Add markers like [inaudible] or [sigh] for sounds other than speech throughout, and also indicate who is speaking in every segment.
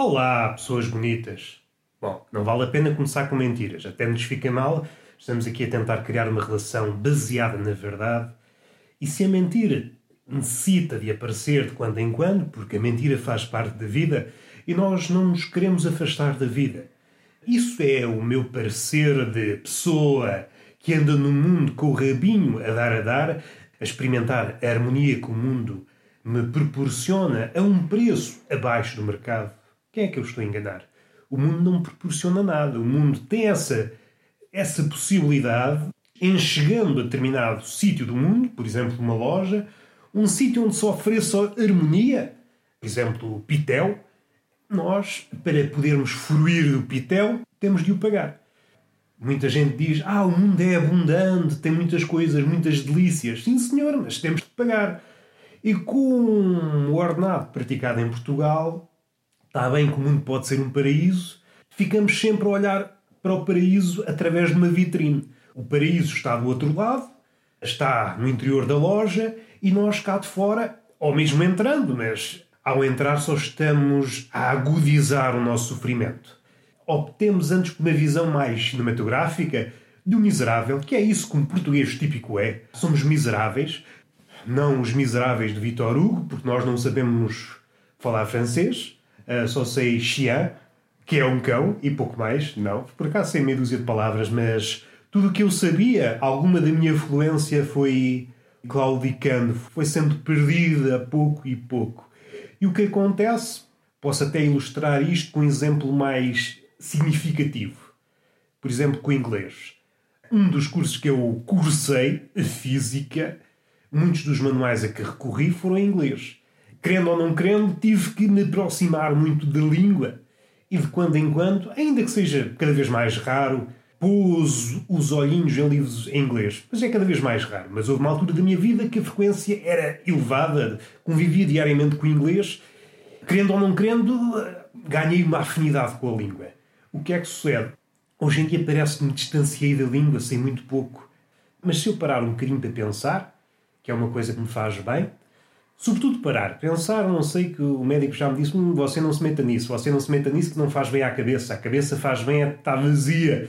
Speaker 1: Olá, pessoas bonitas. Bom, não vale a pena começar com mentiras, até nos fica mal. Estamos aqui a tentar criar uma relação baseada na verdade. E se a mentira necessita de aparecer de quando em quando, porque a mentira faz parte da vida e nós não nos queremos afastar da vida. Isso é o meu parecer de pessoa que anda no mundo com o rabinho a dar a dar, a experimentar a harmonia que o mundo me proporciona a um preço abaixo do mercado. Quem é que eu estou a enganar? O mundo não proporciona nada. O mundo tem essa, essa possibilidade em chegando a determinado sítio do mundo, por exemplo, uma loja, um sítio onde se ofereça harmonia, por exemplo, o pitel, nós, para podermos fruir do pitel, temos de o pagar. Muita gente diz: Ah, o mundo é abundante, tem muitas coisas, muitas delícias. Sim, senhor, mas temos de pagar. E com o ordenado praticado em Portugal, está bem que o mundo pode ser um paraíso, ficamos sempre a olhar para o paraíso através de uma vitrine. O paraíso está do outro lado, está no interior da loja e nós cá de fora, ou mesmo entrando, mas ao entrar só estamos a agudizar o nosso sofrimento. Obtemos antes uma visão mais cinematográfica do miserável, que é isso que um português típico é. Somos miseráveis, não os miseráveis de Victor Hugo, porque nós não sabemos falar francês, Uh, só sei Xian, que é um cão, e pouco mais, não. Por acaso sei meia dúzia de palavras, mas tudo o que eu sabia, alguma da minha fluência foi claudicando, foi sendo perdida pouco e pouco. E o que acontece? Posso até ilustrar isto com um exemplo mais significativo. Por exemplo, com o inglês. Um dos cursos que eu cursei, física, muitos dos manuais a que recorri foram em inglês querendo ou não querendo, tive que me aproximar muito da língua e de quando em quando, ainda que seja cada vez mais raro, pus os olhinhos em livros em inglês. Mas é cada vez mais raro. Mas houve uma altura da minha vida que a frequência era elevada, convivia diariamente com o inglês. Querendo ou não querendo, ganhei uma afinidade com a língua. O que é que sucede? Hoje em dia parece que me distanciei da língua, sei muito pouco. Mas se eu parar um bocadinho para pensar, que é uma coisa que me faz bem, Sobretudo parar, pensar, não sei que o médico já me disse, hum, você não se meta nisso, você não se meta nisso que não faz bem à cabeça, a cabeça faz bem a estar vazia.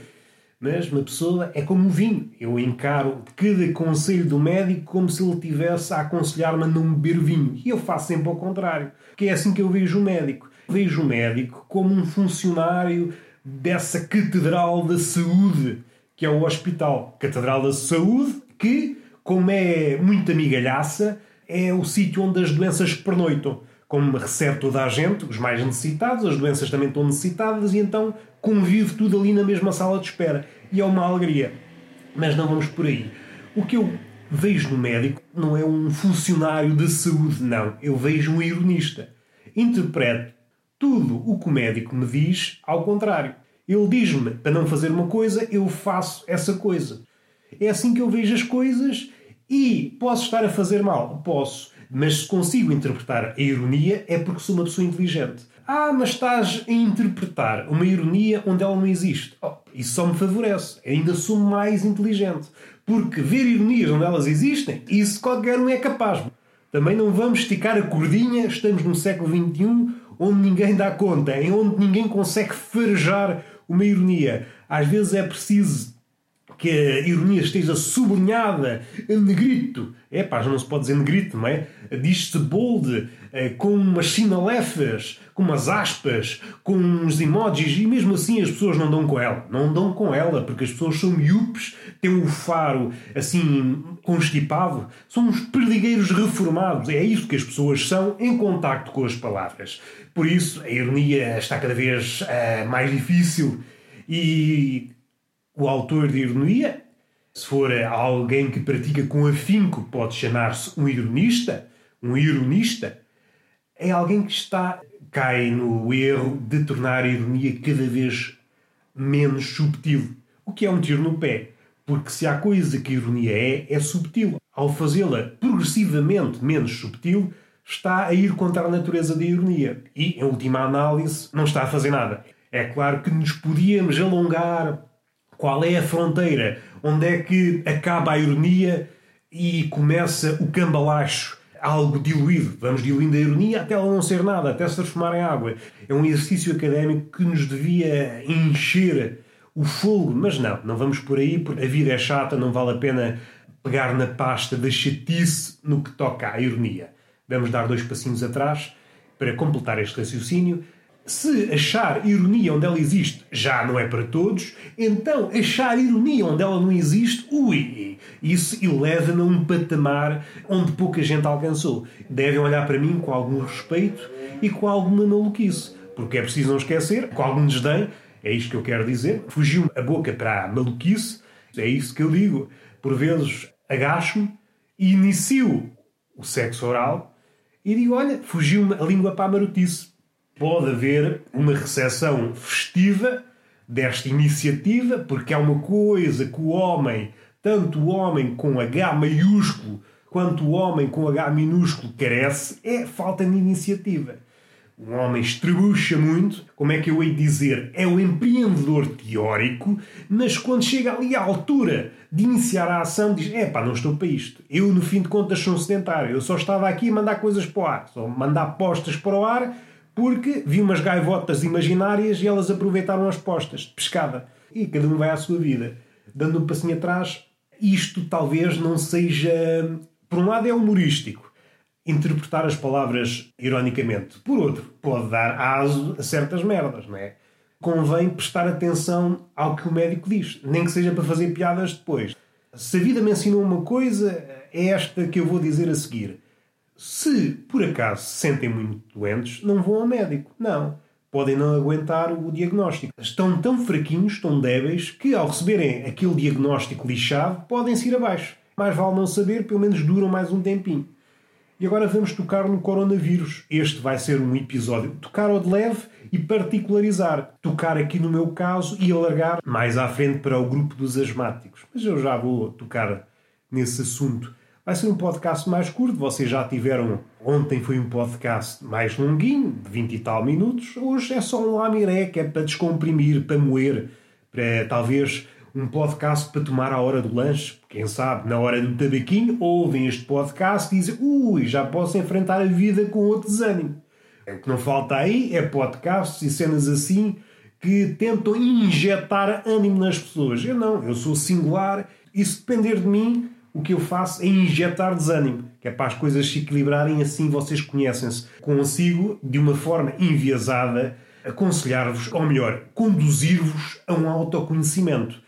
Speaker 1: Mas uma pessoa é como um vinho. Eu encaro cada conselho do médico como se ele tivesse a aconselhar-me a não beber vinho. E eu faço sempre ao contrário. Que é assim que eu vejo o médico. Vejo o médico como um funcionário dessa catedral da saúde, que é o hospital. Catedral da saúde, que, como é muita migalhaça, é o sítio onde as doenças pernoitam. Como recebe toda a gente, os mais necessitados, as doenças também estão necessitadas, e então convive tudo ali na mesma sala de espera. E é uma alegria. Mas não vamos por aí. O que eu vejo no médico não é um funcionário de saúde, não. Eu vejo um ironista. Interpreto tudo o que o médico me diz ao contrário. Ele diz-me para não fazer uma coisa, eu faço essa coisa. É assim que eu vejo as coisas e posso estar a fazer mal? Posso. Mas se consigo interpretar a ironia é porque sou uma pessoa inteligente. Ah, mas estás a interpretar uma ironia onde ela não existe. Oh, isso só me favorece. Ainda sou mais inteligente. Porque ver ironias onde elas existem, isso qualquer um é capaz. Também não vamos esticar a cordinha, estamos no século XXI, onde ninguém dá conta, em onde ninguém consegue farejar uma ironia. Às vezes é preciso que a ironia esteja sublinhada em negrito. É pá, já não se pode dizer negrito, não é? Diz-se bold, eh, com umas sinalefas, com umas aspas, com uns emojis, e mesmo assim as pessoas não dão com ela. Não dão com ela, porque as pessoas são miúpes, têm o faro assim constipado, são uns perdigueiros reformados. É isso que as pessoas são em contacto com as palavras. Por isso, a ironia está cada vez uh, mais difícil e o autor de ironia, se for alguém que pratica com afinco, pode chamar-se um ironista, um ironista, é alguém que está cai no erro de tornar a ironia cada vez menos subtil, o que é um tiro no pé, porque se há coisa que a ironia é, é subtil. Ao fazê-la progressivamente menos subtil, está a ir contra a natureza da ironia e, em última análise, não está a fazer nada. É claro que nos podíamos alongar qual é a fronteira? Onde é que acaba a ironia e começa o cambalacho? algo diluído. Vamos diluindo a ironia até ela não ser nada, até se transformar em água. É um exercício académico que nos devia encher o fogo, mas não, não vamos por aí, porque a vida é chata, não vale a pena pegar na pasta da chatice no que toca à ironia. Vamos dar dois passinhos atrás para completar este raciocínio. Se achar ironia onde ela existe já não é para todos, então achar ironia onde ela não existe, ui, isso eleva-na a um patamar onde pouca gente alcançou. Devem olhar para mim com algum respeito e com alguma maluquice, porque é preciso não esquecer, com algum desdém, é isto que eu quero dizer, fugiu a boca para a maluquice, é isso que eu digo. Por vezes agacho-me e inicio o sexo oral e digo: olha, fugiu-me a língua para a marotice. Pode haver uma recepção festiva desta iniciativa, porque é uma coisa que o homem, tanto o homem com H maiúsculo quanto o homem com H minúsculo carece, é falta de iniciativa. Um homem estrebucha muito, como é que eu hei de dizer? É o empreendedor teórico, mas quando chega ali à altura de iniciar a ação, diz: é pá, não estou para isto. Eu, no fim de contas, sou um sedentário. Eu só estava aqui a mandar coisas para o ar, só mandar postas para o ar, porque vi umas gaivotas imaginárias e elas aproveitaram as postas de pescada. E cada um vai à sua vida. Dando um passinho atrás, isto talvez não seja. Por um lado, é humorístico interpretar as palavras ironicamente. Por outro, pode dar aso a certas merdas, não é? Convém prestar atenção ao que o médico diz, nem que seja para fazer piadas depois. Se a vida me ensinou uma coisa, é esta que eu vou dizer a seguir. Se por acaso se sentem muito doentes, não vão ao médico. Não. Podem não aguentar o diagnóstico. Estão tão fraquinhos, tão débeis, que ao receberem aquele diagnóstico lixado, podem se ir abaixo. Mais vale não saber, pelo menos duram mais um tempinho. E agora vamos tocar no coronavírus. Este vai ser um episódio tocar ao de leve e particularizar. Tocar aqui no meu caso e alargar mais à frente para o grupo dos asmáticos. Mas eu já vou tocar nesse assunto. Vai ser um podcast mais curto. Vocês já tiveram. Ontem foi um podcast mais longuinho, de 20 e tal minutos. Hoje é só um lamiré que é para descomprimir, para moer, para talvez um podcast para tomar à hora do lanche. Quem sabe, na hora do tabaquinho, ouvem este podcast e dizem ui, já posso enfrentar a vida com outro desânimo. O que não falta aí é podcasts e cenas assim que tentam injetar ânimo nas pessoas. Eu não, eu sou singular e se depender de mim, o que eu faço é injetar desânimo, que é para as coisas se equilibrarem, assim vocês conhecem-se. Consigo, de uma forma enviesada, aconselhar-vos, ou melhor, conduzir-vos a um autoconhecimento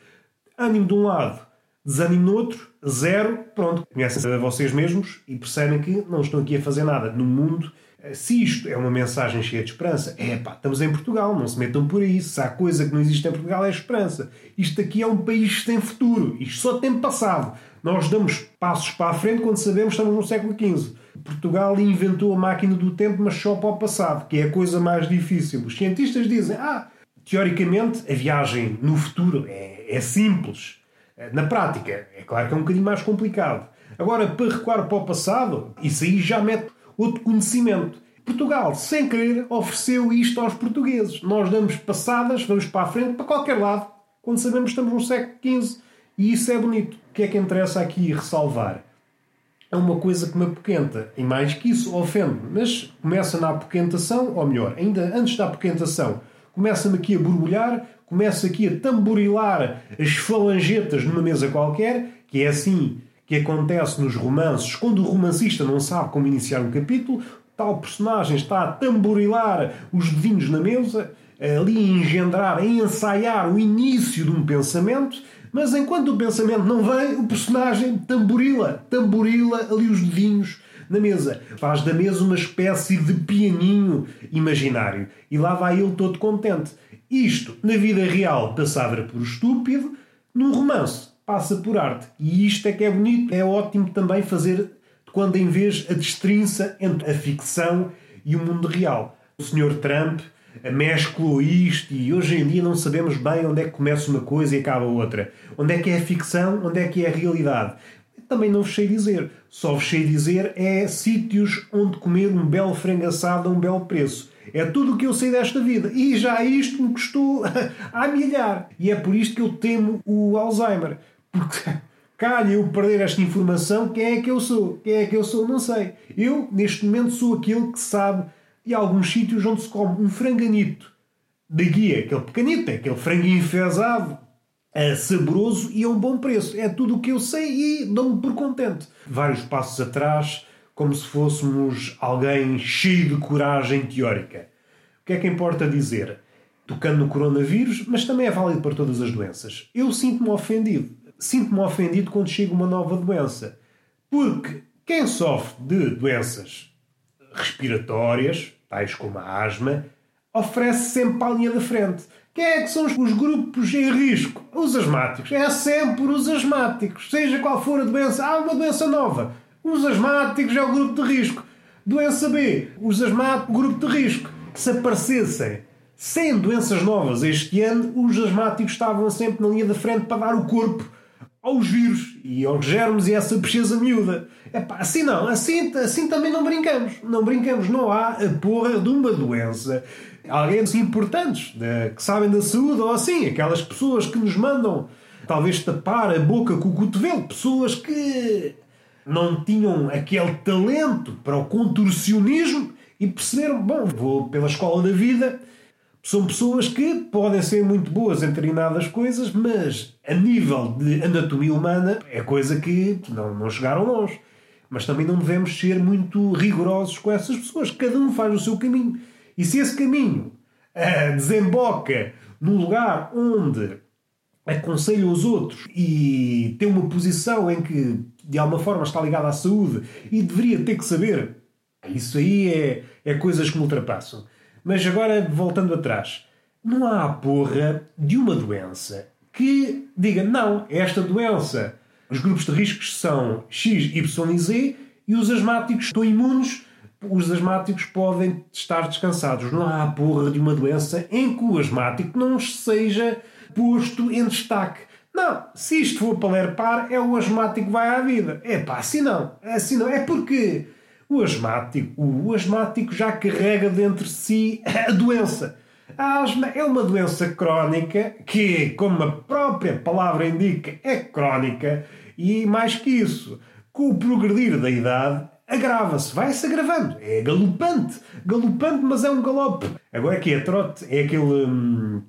Speaker 1: ânimo de um lado, desânimo no outro, zero, pronto, conhecem-se a vocês mesmos e percebem que não estão aqui a fazer nada no mundo. Se isto é uma mensagem cheia de esperança, é pá, estamos em Portugal, não se metam por aí. Se há coisa que não existe em Portugal é esperança. Isto aqui é um país tem futuro, isto só tem passado. Nós damos passos para a frente quando sabemos que estamos no século XV. Portugal inventou a máquina do tempo, mas só para o passado, que é a coisa mais difícil. Os cientistas dizem, ah, teoricamente a viagem no futuro é é simples. Na prática, é claro que é um bocadinho mais complicado. Agora, para recuar para o passado, isso aí já mete outro conhecimento. Portugal, sem querer, ofereceu isto aos portugueses. Nós damos passadas, vamos para a frente, para qualquer lado, quando sabemos que estamos no século XV. E isso é bonito. O que é que interessa aqui ressalvar? É uma coisa que me apoquenta. E mais que isso, ofende. Mas começa na apoquentação, ou melhor, ainda antes da apoquentação, começa-me aqui a borbulhar começa aqui a tamborilar as falangetas numa mesa qualquer, que é assim que acontece nos romances, quando o romancista não sabe como iniciar um capítulo, tal personagem está a tamborilar os dedinhos na mesa, ali a engendrar, a ensaiar o início de um pensamento, mas enquanto o pensamento não vem, o personagem tamborila, tamborila ali os dedinhos na mesa. Faz da mesa uma espécie de pianinho imaginário. E lá vai ele todo contente. Isto, na vida real, passava por estúpido, num romance passa por arte. E isto é que é bonito, é ótimo também fazer quando em vez a destrinça entre a ficção e o mundo real. O Sr. Trump mesclou isto e hoje em dia não sabemos bem onde é que começa uma coisa e acaba outra. Onde é que é a ficção, onde é que é a realidade. Também não vos sei dizer. Só vos sei dizer é sítios onde comer um belo frango assado a um belo preço. É tudo o que eu sei desta vida. E já isto me custou [laughs] a milhar. E é por isto que eu temo o Alzheimer. Porque calha eu perder esta informação, quem é que eu sou? Quem é que eu sou? Não sei. Eu, neste momento, sou aquele que sabe de alguns sítios onde se come um franganito da guia, aquele pequenito, é aquele franguinho enfesado, é saboroso e a um bom preço. É tudo o que eu sei e dou-me por contente. Vários passos atrás, como se fôssemos alguém cheio de coragem teórica. O que é que importa dizer? Tocando no coronavírus, mas também é válido para todas as doenças. Eu sinto-me ofendido. Sinto-me ofendido quando chega uma nova doença. Porque quem sofre de doenças respiratórias, tais como a asma, oferece sempre a linha da frente. Quem é que são os grupos em risco? Os asmáticos. É sempre os asmáticos. Seja qual for a doença, há uma doença nova. Os asmáticos é o grupo de risco. Doença B, os asmáticos, grupo de risco. Se aparecessem 100 doenças novas este ano, os asmáticos estavam sempre na linha da frente para dar o corpo aos vírus e aos germes e essa pesquisa miúda. Epá, assim não, assim, assim também não brincamos. Não brincamos, não há a porra de uma doença. Alguém assim importantes, de, que sabem da saúde, ou assim, aquelas pessoas que nos mandam talvez tapar a boca com o cotovelo, pessoas que não tinham aquele talento para o contorcionismo e perceberam, bom, vou pela escola da vida são pessoas que podem ser muito boas em determinadas coisas, mas a nível de anatomia humana é coisa que não, não chegaram longe. Mas também não devemos ser muito rigorosos com essas pessoas. Cada um faz o seu caminho. E se esse caminho uh, desemboca num lugar onde aconselha os outros e tem uma posição em que de alguma forma está ligado à saúde e deveria ter que saber, isso aí é, é coisas que me ultrapassam. Mas agora, voltando atrás, não há a porra de uma doença que diga não, esta doença, os grupos de riscos são X, Y e Z e os asmáticos estão imunes, os asmáticos podem estar descansados. Não há a porra de uma doença em que o asmático não seja posto em destaque. Não, se isto for para ler par, é o asmático que vai à vida. É pá, assim não. Assim não. É porque o asmático, o asmático já carrega dentro de si a doença. A asma é uma doença crónica que, como a própria palavra indica, é crónica e, mais que isso, com o progredir da idade, agrava-se, vai-se agravando. É galopante, galopante, mas é um galope. Agora que é trote, é aquele. Hum,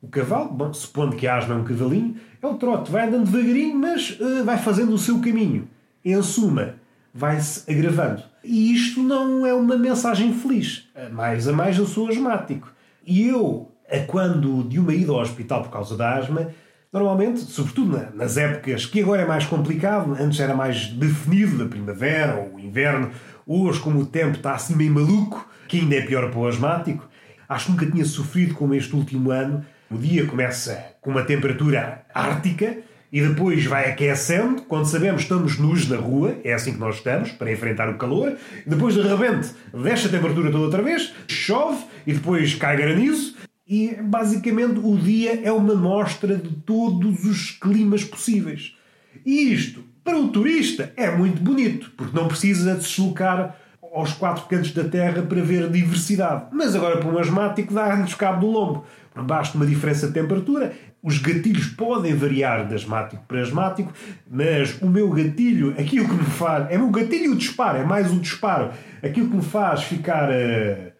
Speaker 1: o cavalo, bom, supondo que a asma é um cavalinho, é o trote, vai andando devagarinho, mas uh, vai fazendo o seu caminho. Em suma, vai-se agravando. E isto não é uma mensagem feliz. Mais a mais eu sou asmático. E eu, quando de uma ida ao hospital por causa da asma, normalmente, sobretudo nas épocas que agora é mais complicado, antes era mais definido, da primavera ou o inverno, hoje, como o tempo está assim meio maluco, que ainda é pior para o asmático, acho que nunca tinha sofrido como este último ano. O dia começa com uma temperatura ártica e depois vai aquecendo. Quando sabemos estamos nus na rua, é assim que nós estamos, para enfrentar o calor. Depois, de repente, desce a temperatura toda outra vez, chove e depois cai granizo. E basicamente o dia é uma mostra de todos os climas possíveis. E isto, para o turista, é muito bonito, porque não precisa de se deslocar aos quatro cantos da Terra para ver diversidade. Mas agora, para um asmático, dá-nos cabo do lombo. Basta uma diferença de temperatura os gatilhos podem variar de asmático para asmático, mas o meu gatilho, aquilo que me faz. É o gatilho e o disparo, é mais o disparo. Aquilo que me faz ficar uh,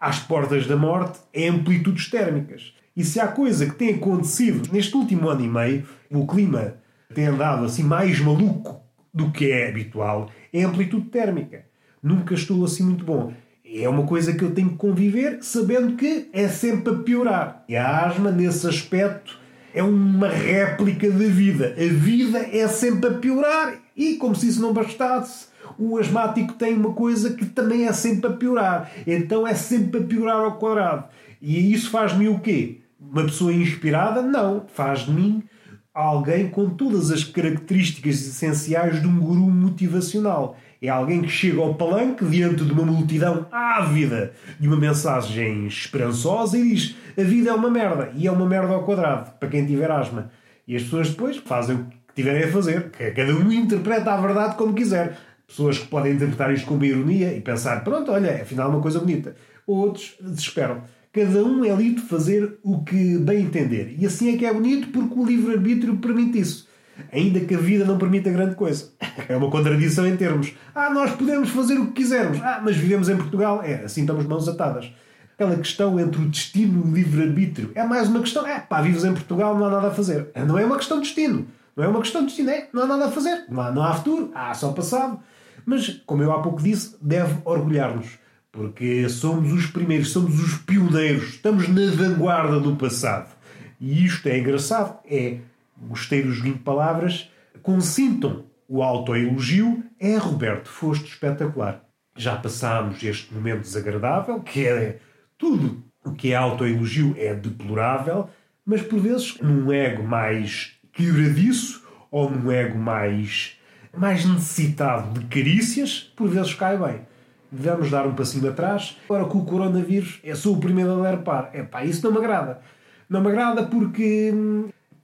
Speaker 1: às portas da morte é amplitudes térmicas. E se há coisa que tem acontecido neste último ano e meio, o clima tem andado assim mais maluco do que é habitual, é amplitude térmica. Nunca estou assim muito bom é uma coisa que eu tenho que conviver sabendo que é sempre a piorar. E a asma, nesse aspecto, é uma réplica da vida. A vida é sempre a piorar e, como se isso não bastasse, o asmático tem uma coisa que também é sempre a piorar. Então é sempre a piorar ao quadrado. E isso faz-me o quê? Uma pessoa inspirada? Não. Faz de mim alguém com todas as características essenciais de um guru motivacional. É alguém que chega ao palanque diante de uma multidão ávida de uma mensagem esperançosa e diz: A vida é uma merda. E é uma merda ao quadrado, para quem tiver asma. E as pessoas depois fazem o que tiverem a fazer. Cada um interpreta a verdade como quiser. Pessoas que podem interpretar isto com uma ironia e pensar: Pronto, olha, afinal é uma coisa bonita. Outros desesperam. Cada um é livre de fazer o que bem entender. E assim é que é bonito porque o livre-arbítrio permite isso. Ainda que a vida não permita grande coisa. É uma contradição em termos. Ah, nós podemos fazer o que quisermos. Ah, mas vivemos em Portugal. É, assim estamos mãos atadas. Aquela questão entre o destino e o livre-arbítrio. É mais uma questão. É, pá, vives em Portugal, não há nada a fazer. Não é uma questão de destino. Não é uma questão de destino. É, não há nada a fazer. Não há, não há futuro. Há só passado. Mas, como eu há pouco disse, deve orgulhar-nos. Porque somos os primeiros, somos os pioneiros. Estamos na vanguarda do passado. E isto é engraçado. É, gostei do joguinho de palavras. Consintam o autoelogio. É, Roberto, foste espetacular. Já passámos este momento desagradável, que é tudo o que é autoelogio é deplorável, mas por vezes num ego mais quebradiço ou num ego mais, mais necessitado de carícias, por vezes cai bem. Devemos dar um passinho atrás. Agora com o coronavírus, eu sou o primeiro a alerpar. É pá, isso não me agrada. Não me agrada porque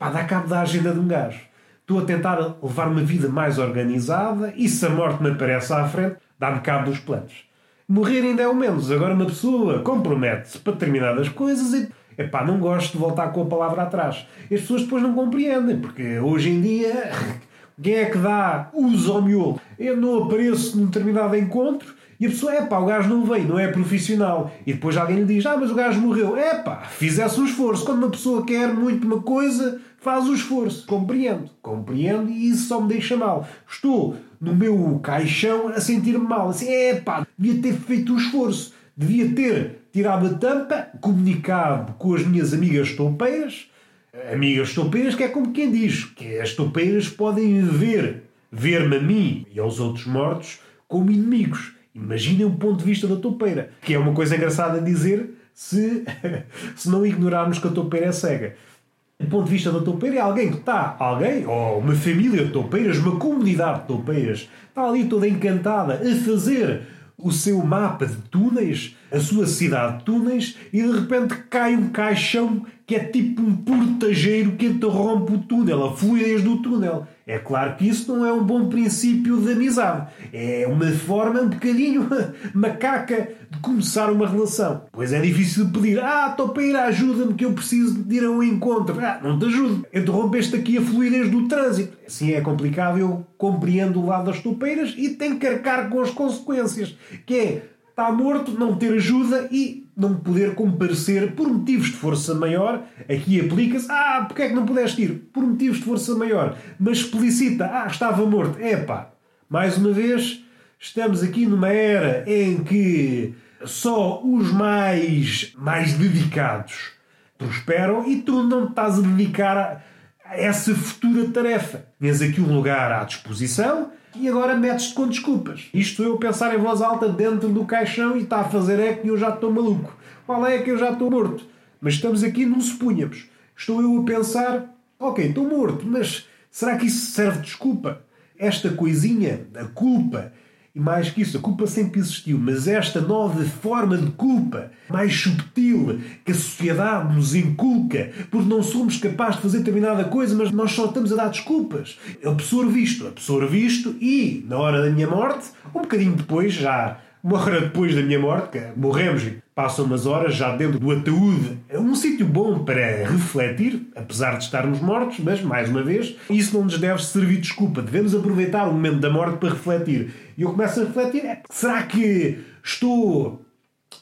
Speaker 1: pá, dá cabo da agenda de um gajo. Estou a tentar levar uma vida mais organizada e se a morte me aparece à frente, dá-me cabo dos planos. Morrer ainda é o menos. Agora uma pessoa compromete-se para determinadas coisas e. Epá, não gosto de voltar com a palavra atrás. As pessoas depois não compreendem, porque hoje em dia [laughs] quem é que dá uso ao miolo? Eu não apareço num determinado encontro e a pessoa, é pá, o gajo não veio, não é profissional. E depois alguém lhe diz, ah, mas o gajo morreu. É pá, fizesse um esforço. Quando uma pessoa quer muito uma coisa, faz o esforço. Compreendo, compreendo e isso só me deixa mal. Estou no meu caixão a sentir-me mal. Assim, é pá, devia ter feito o esforço. Devia ter tirado a tampa, comunicado com as minhas amigas toupeiras. Amigas toupeiras que é como quem diz, que as toupeiras podem ver, ver-me a mim e aos outros mortos como inimigos. Imaginem o ponto de vista da toupeira, que é uma coisa engraçada dizer se, [laughs] se não ignorarmos que a toupeira é cega do ponto de vista da toupeira, é alguém que está, alguém, ou uma família de toupeiras, uma comunidade de toupeiras, está ali toda encantada a fazer o seu mapa de túneis, a sua cidade de túneis, e de repente cai um caixão que é tipo um portageiro que interrompe o túnel, a fluidez do túnel. É claro que isso não é um bom princípio de amizade. É uma forma um bocadinho [laughs] macaca de começar uma relação. Pois é difícil de pedir: Ah, topeira, ajuda-me que eu preciso de ir a um encontro. Ah, não te ajudo. Interrompeste aqui a fluidez do trânsito. Assim é complicado, eu compreendo o lado das topeiras e tenho que arcar com as consequências. Que é, está morto, não ter ajuda e não poder comparecer por motivos de força maior, aqui aplica-se, ah, porque é que não pudeste ir? Por motivos de força maior. Mas explicita, ah, estava morto. Epá, mais uma vez, estamos aqui numa era em que só os mais, mais dedicados prosperam e tu não estás a dedicar essa futura tarefa. Tens aqui um lugar à disposição e agora metes-te com desculpas. Isto eu pensar em voz alta dentro do caixão e está a fazer é que eu já estou maluco. Qual é que eu já estou morto? Mas estamos aqui num supunhamos. Estou eu a pensar, ok, estou morto, mas será que isso serve de desculpa? Esta coisinha, a culpa, e mais que isso, a culpa sempre existiu, mas esta nova forma de culpa, mais subtil, que a sociedade nos inculca, porque não somos capazes de fazer determinada coisa, mas nós só estamos a dar desculpas. Absorvo isto, e, na hora da minha morte, um bocadinho depois, já uma hora depois da minha morte, que morremos e passam umas horas já dentro do ataúde. É um sítio bom para refletir, apesar de estarmos mortos, mas, mais uma vez, isso não nos deve servir de desculpa. Devemos aproveitar o momento da morte para refletir. E eu começo a refletir: é, será que estou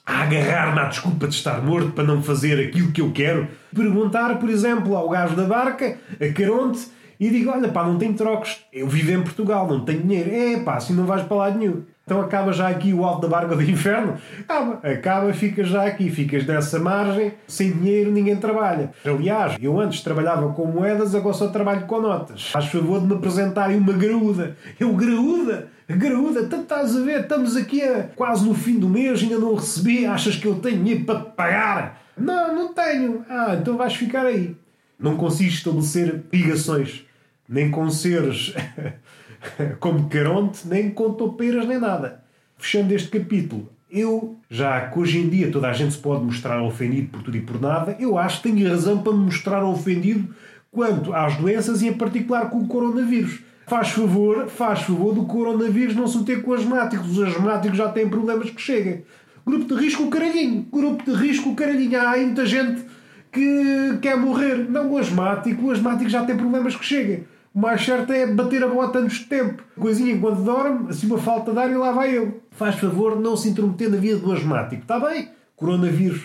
Speaker 1: a agarrar-me à desculpa de estar morto para não fazer aquilo que eu quero? Perguntar, por exemplo, ao gajo da barca, a Caronte, e digo: Olha, pá, não tenho trocos. Eu vivo em Portugal, não tenho dinheiro. É, pá, assim não vais para lá nenhum. Então acaba já aqui o alto da barca do inferno? Acaba, acaba, ficas já aqui, ficas dessa margem, sem dinheiro ninguém trabalha. Aliás, eu antes trabalhava com moedas, agora só trabalho com notas. Faz favor de me apresentarem uma graúda. Eu, graúda? Graúda, tu estás a ver, estamos aqui a, quase no fim do mês, ainda não recebi, achas que eu tenho dinheiro para te pagar? Não, não tenho. Ah, então vais ficar aí. Não consigo estabelecer ligações, nem com seres [laughs] [laughs] como Caronte, nem com topeiras nem nada. Fechando este capítulo, eu, já que hoje em dia toda a gente se pode mostrar ofendido por tudo e por nada, eu acho que tenho razão para me mostrar ofendido quanto às doenças e em particular com o coronavírus. Faz favor, faz favor do coronavírus não se meter com asmáticos. Os asmáticos já têm problemas que chegam. Grupo de risco, o caralhinho. Grupo de risco, o caralhinho. Há aí muita gente que quer morrer. Não o asmático. O asmático já tem problemas que chegam.
Speaker 2: O mais certo é bater a bota antes de tempo. Coisinha enquanto dorme, assim uma falta de ar e lá vai eu. Faz favor, não se intrometer na vida do asmático. Está bem? Coronavírus.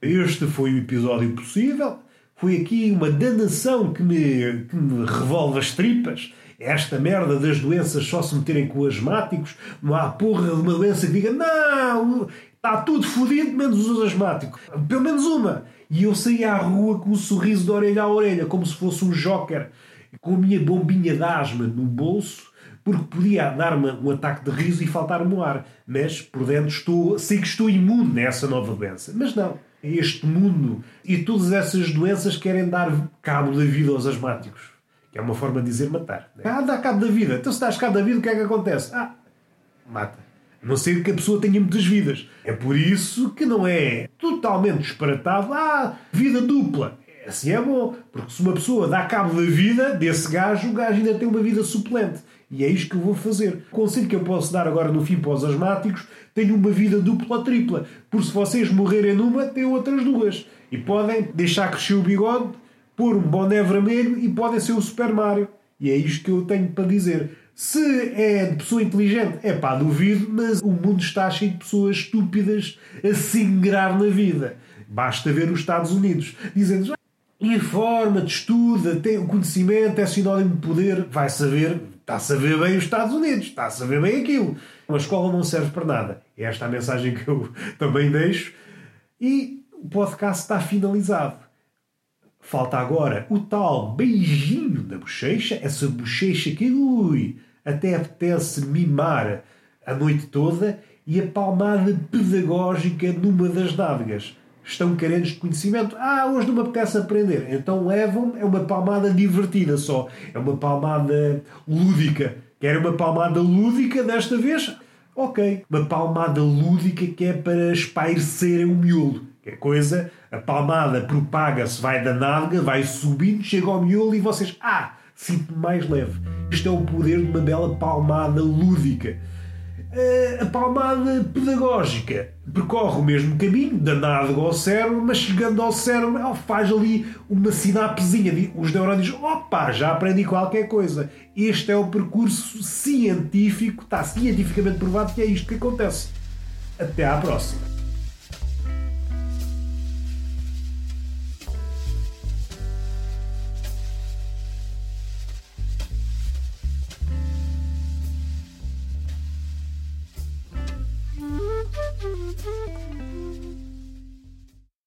Speaker 2: Este foi o episódio possível. Foi aqui uma danação que me, que me revolve as tripas. Esta merda das doenças só se meterem com asmáticos. Não há porra de uma doença que diga não, está tudo fodido menos os asmáticos. Pelo menos uma. E eu saí à rua com um sorriso de orelha a orelha, como se fosse um joker, com a minha bombinha de asma no bolso, porque podia dar-me um ataque de riso e faltar-me o ar. Mas por dentro estou, sei que estou imune a essa nova doença. Mas não. Este mundo e todas essas doenças querem dar cabo da vida aos asmáticos. Que é uma forma de dizer matar. Né? Ah, dá cabo da vida. Então se dás cabo da vida, o que é que acontece? Ah, mata. A não ser que a pessoa tenha muitas vidas. É por isso que não é totalmente disparatado. Ah, vida dupla. Assim é bom. Porque se uma pessoa dá cabo da vida desse gajo, o gajo ainda tem uma vida suplente. E é isto que eu vou fazer. O conselho que eu posso dar agora no fim para os asmáticos: tenho uma vida dupla ou tripla. Por se vocês morrerem numa, têm outras duas. E podem deixar crescer o bigode, pôr um boné vermelho e podem ser o Super Mario. E é isto que eu tenho para dizer. Se é de pessoa inteligente, é pá, duvido, mas o mundo está cheio de pessoas estúpidas a se ingrar na vida. Basta ver os Estados Unidos, dizendo informa-te, estuda, tem o conhecimento, é sinónimo de poder, vai saber, está a saber bem os Estados Unidos, está a saber bem aquilo. Uma escola não serve para nada. É esta a mensagem que eu [laughs] também deixo. E o podcast está finalizado. Falta agora o tal beijinho da bochecha, essa bochecha que, ui, até apetece mimar a noite toda, e a palmada pedagógica numa das nádegas. Estão carentes de conhecimento. Ah, hoje não me apetece aprender. Então levam, é uma palmada divertida só. É uma palmada lúdica. Quer uma palmada lúdica desta vez? Ok. Uma palmada lúdica que é para espairecer o miolo. Que é coisa, a palmada propaga-se, vai da nádega, vai subindo, chega ao miolo e vocês, ah, sinto-me mais leve. Isto é o poder de uma bela palmada lúdica. A palmada pedagógica percorre o mesmo caminho, da nádega ao cérebro, mas chegando ao cérebro faz ali uma sinapsezinha. Os neurónios, opa, já aprendi qualquer coisa. Este é o percurso científico, está cientificamente provado que é isto que acontece. Até à próxima.